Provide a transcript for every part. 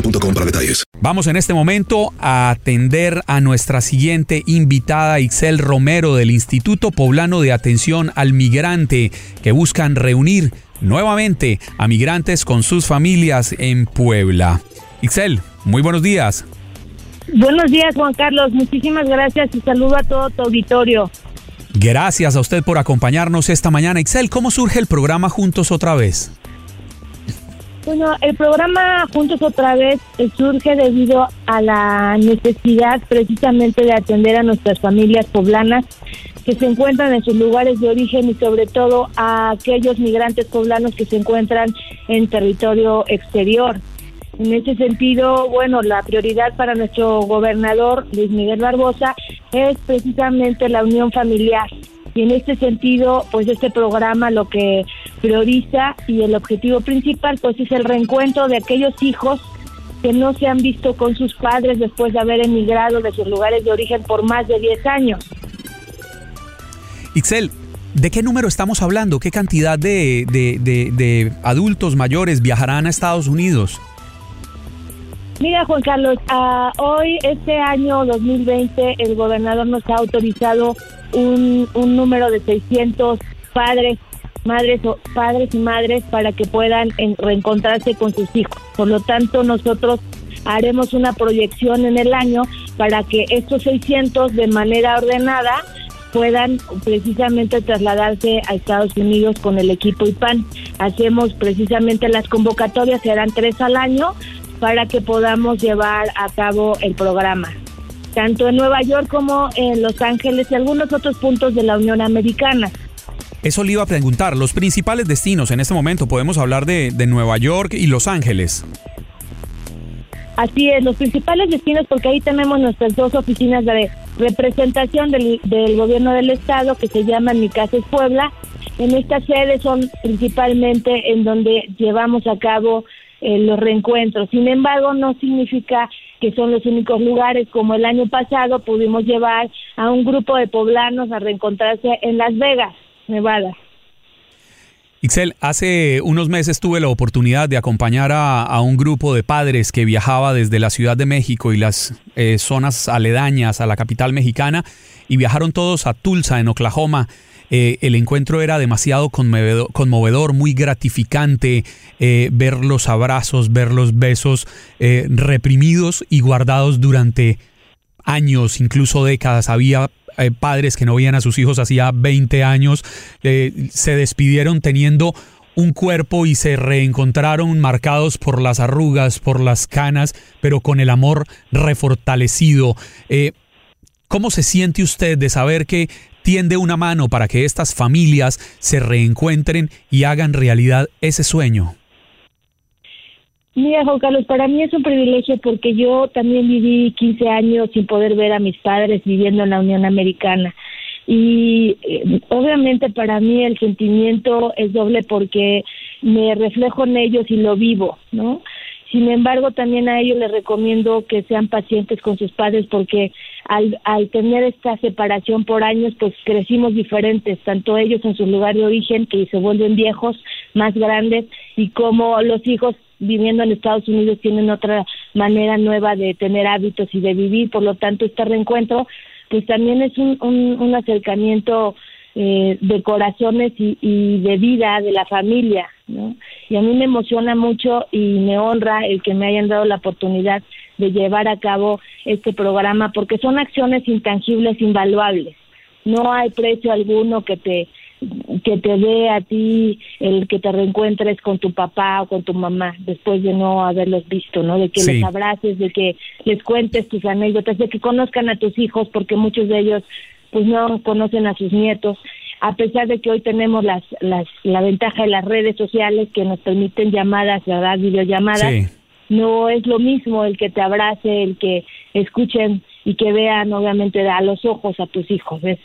boostmobile.com para detalles. Vamos en este momento a atender a nuestra siguiente invitada, Ixel Romero, del Instituto Poblano de Atención al Migrante, que buscan reunir nuevamente a migrantes con sus familias en Puebla. Ixel, muy buenos días. Buenos días, Juan Carlos. Muchísimas gracias y saludo a todo tu auditorio. Gracias a usted por acompañarnos esta mañana. Ixel, ¿cómo surge el programa Juntos otra vez? Bueno, el programa Juntos otra vez eh, surge debido a la necesidad precisamente de atender a nuestras familias poblanas que se encuentran en sus lugares de origen y sobre todo a aquellos migrantes poblanos que se encuentran en territorio exterior. En ese sentido, bueno, la prioridad para nuestro gobernador Luis Miguel Barbosa es precisamente la unión familiar. Y en este sentido, pues este programa lo que prioriza y el objetivo principal pues es el reencuentro de aquellos hijos que no se han visto con sus padres después de haber emigrado de sus lugares de origen por más de 10 años. Ixel, ¿de qué número estamos hablando? ¿Qué cantidad de- de- de adultos mayores viajarán a Estados Unidos? Mira, Juan Carlos, ah, hoy, este año 2020, el gobernador nos ha autorizado un, un número de 600 padres, madres o padres y madres para que puedan en- reencontrarse con sus hijos. Por lo tanto, nosotros haremos una proyección en el año para que estos 600 de manera ordenada puedan precisamente trasladarse a Estados Unidos con el equipo IPAN. Hacemos precisamente las convocatorias, serán tres al año, para que podamos llevar a cabo el programa, tanto en Nueva York como en Los Ángeles y algunos otros puntos de la Unión Americana. Eso le iba a preguntar. Los principales destinos en este momento, podemos hablar de, de Nueva York y Los Ángeles. Así es, los principales destinos, porque ahí tenemos nuestras dos oficinas de representación del, del gobierno del estado que se llaman Mi Casa es Puebla. En estas sedes son principalmente en donde llevamos a cabo eh, los reencuentros. Sin embargo, no significa que son los únicos lugares. Como el año pasado pudimos llevar a un grupo de poblanos a reencontrarse en Las Vegas, Nevada. Ixel, hace unos meses tuve la oportunidad de acompañar a, un grupo de padres que viajaba desde la Ciudad de México y las eh, zonas aledañas a la capital mexicana y viajaron todos a Tulsa, en Oklahoma. Eh, el encuentro era demasiado conmovedor, muy gratificante, eh, ver los abrazos, ver los besos eh, reprimidos y guardados durante años, incluso décadas. Había padres que no veían a sus hijos hacía 20 años, se despidieron teniendo un cuerpo y se reencontraron marcados por las arrugas, por las canas, pero con el amor refortalecido. ¿Cómo se siente usted de saber que tiende una mano para que estas familias se reencuentren y hagan realidad ese sueño? Mira, Juan Carlos, para mí es un privilegio porque yo también viví 15 años sin poder ver a mis padres viviendo en la Unión Americana. Y eh, obviamente para mí el sentimiento es doble porque me reflejo en ellos y lo vivo, ¿no? Sin embargo, también a ellos les recomiendo que sean pacientes con sus padres porque al, al tener esta separación por años, pues crecimos diferentes, tanto ellos en su lugar de origen, que se vuelven viejos, más grandes, y como los hijos viviendo en Estados Unidos tienen otra manera nueva de tener hábitos y de vivir, por lo tanto este reencuentro pues también es un, un, acercamiento eh, de corazones y, y, de vida de la familia, ¿no? Y a mí me emociona mucho y me honra el que me hayan dado la oportunidad de llevar a cabo este programa porque son acciones intangibles, invaluables. No hay precio alguno que te que te dé a ti el que te reencuentres con tu papá o con tu mamá después de no haberlos visto, ¿no? De que Sí. les abraces, de que les cuentes tus anécdotas, de que conozcan a tus hijos, porque muchos de ellos pues no conocen a sus nietos, a pesar de que hoy tenemos las, las, la ventaja de las redes sociales que nos permiten llamadas, ¿verdad? Videollamadas. Sí. No es lo mismo el que te abrace, el que escuchen y que vean obviamente a los ojos a tus hijos. Es,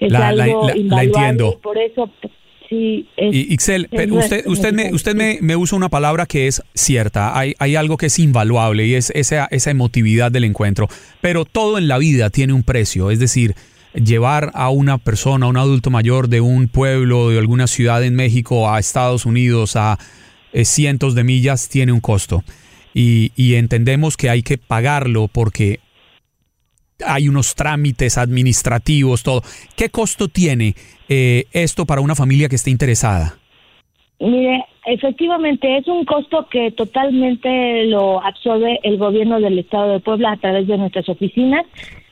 es La- algo la- la invaluable entiendo. por eso sí es, Y Ixel, es usted, usted, me, usted me, me usa una palabra que es cierta. Hay, hay algo que es invaluable y es esa, esa emotividad del encuentro. Pero todo en la vida tiene un precio. Es decir, llevar a una persona, a un adulto mayor de un pueblo, de alguna ciudad en México a Estados Unidos a eh, cientos de millas tiene un costo. Y, y entendemos que hay que pagarlo porque hay unos trámites administrativos, todo. ¿Qué costo tiene eh, esto para una familia que esté interesada? Mire, efectivamente es un costo que totalmente lo absorbe el gobierno del estado de Puebla a través de nuestras oficinas,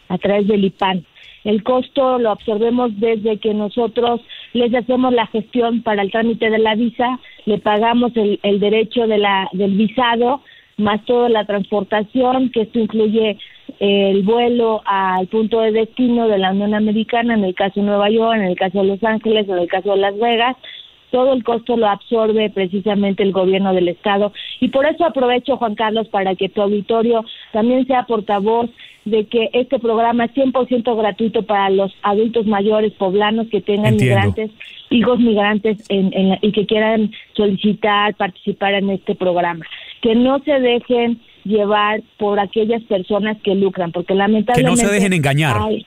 a través del IPAN. El costo lo absorbemos desde que nosotros les hacemos la gestión para el trámite de la visa, le pagamos el, el derecho de la, del visado, más toda la transportación, que esto incluye eh, el vuelo al punto de destino de la Unión Americana, en el caso de Nueva York, en el caso de Los Ángeles, en el caso de Las Vegas, todo el costo lo absorbe precisamente el gobierno del estado y por eso aprovecho Juan Carlos para que tu auditorio también sea portavoz de que este programa es 100% gratuito para los adultos mayores poblanos que tengan Entiendo. migrantes, hijos migrantes en, en la- y que quieran solicitar, participar en este programa. Que no se dejen llevar por aquellas personas que lucran, porque lamentablemente... dejen engañar. hay-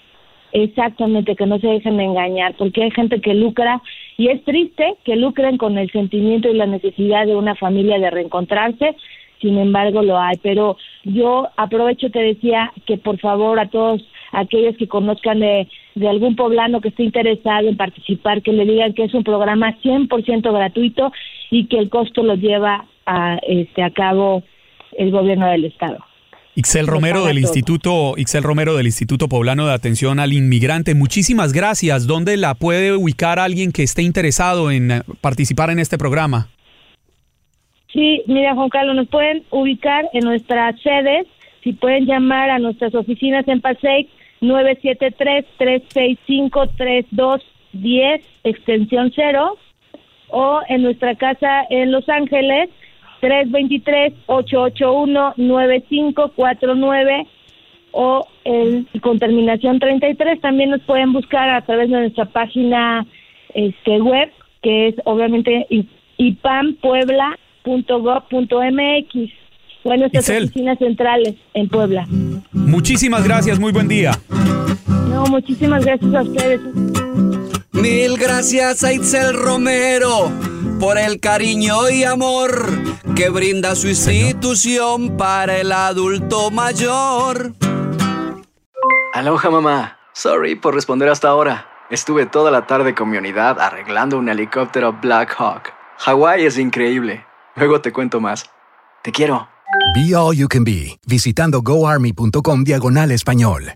Exactamente, que no se dejen engañar, porque hay gente que lucra y es triste que lucren con el sentimiento y la necesidad de una familia de reencontrarse, sin embargo lo hay. Pero yo aprovecho, te decía, que por favor a todos aquellos que conozcan de, de algún poblano que esté interesado en participar, que le digan que es un programa 100% gratuito y que el costo lo lleva a, este, a cabo el gobierno del Estado. Ixel Me Romero del. Instituto Ixel Romero del Instituto Poblano de Atención al Inmigrante. Muchísimas gracias. ¿Dónde la puede ubicar alguien que esté interesado en eh, participar en este programa? Sí, mira Juan Carlos, nos pueden ubicar en nuestras sedes, si pueden llamar a nuestras oficinas en Paseo 973-365-3210, extensión 0, o en nuestra casa en Los Ángeles, 323-881-9549, o en- con terminación 33, también nos pueden buscar a través de nuestra página este web, que es obviamente ipampuebla.gov.mx o en nuestras oficinas centrales en Puebla. Muchísimas gracias. Muy buen día. No, muchísimas gracias a ustedes. Mil gracias a Itzel Romero por el cariño y amor que brinda su institución para el adulto mayor. Aloha mamá. Sorry por responder hasta ahora. Estuve toda la tarde con mi unidad arreglando un helicóptero Black Hawk. Hawái es increíble. Luego te cuento más. Te quiero. Be All You Can Be, visitando goarmy.com diagonal español.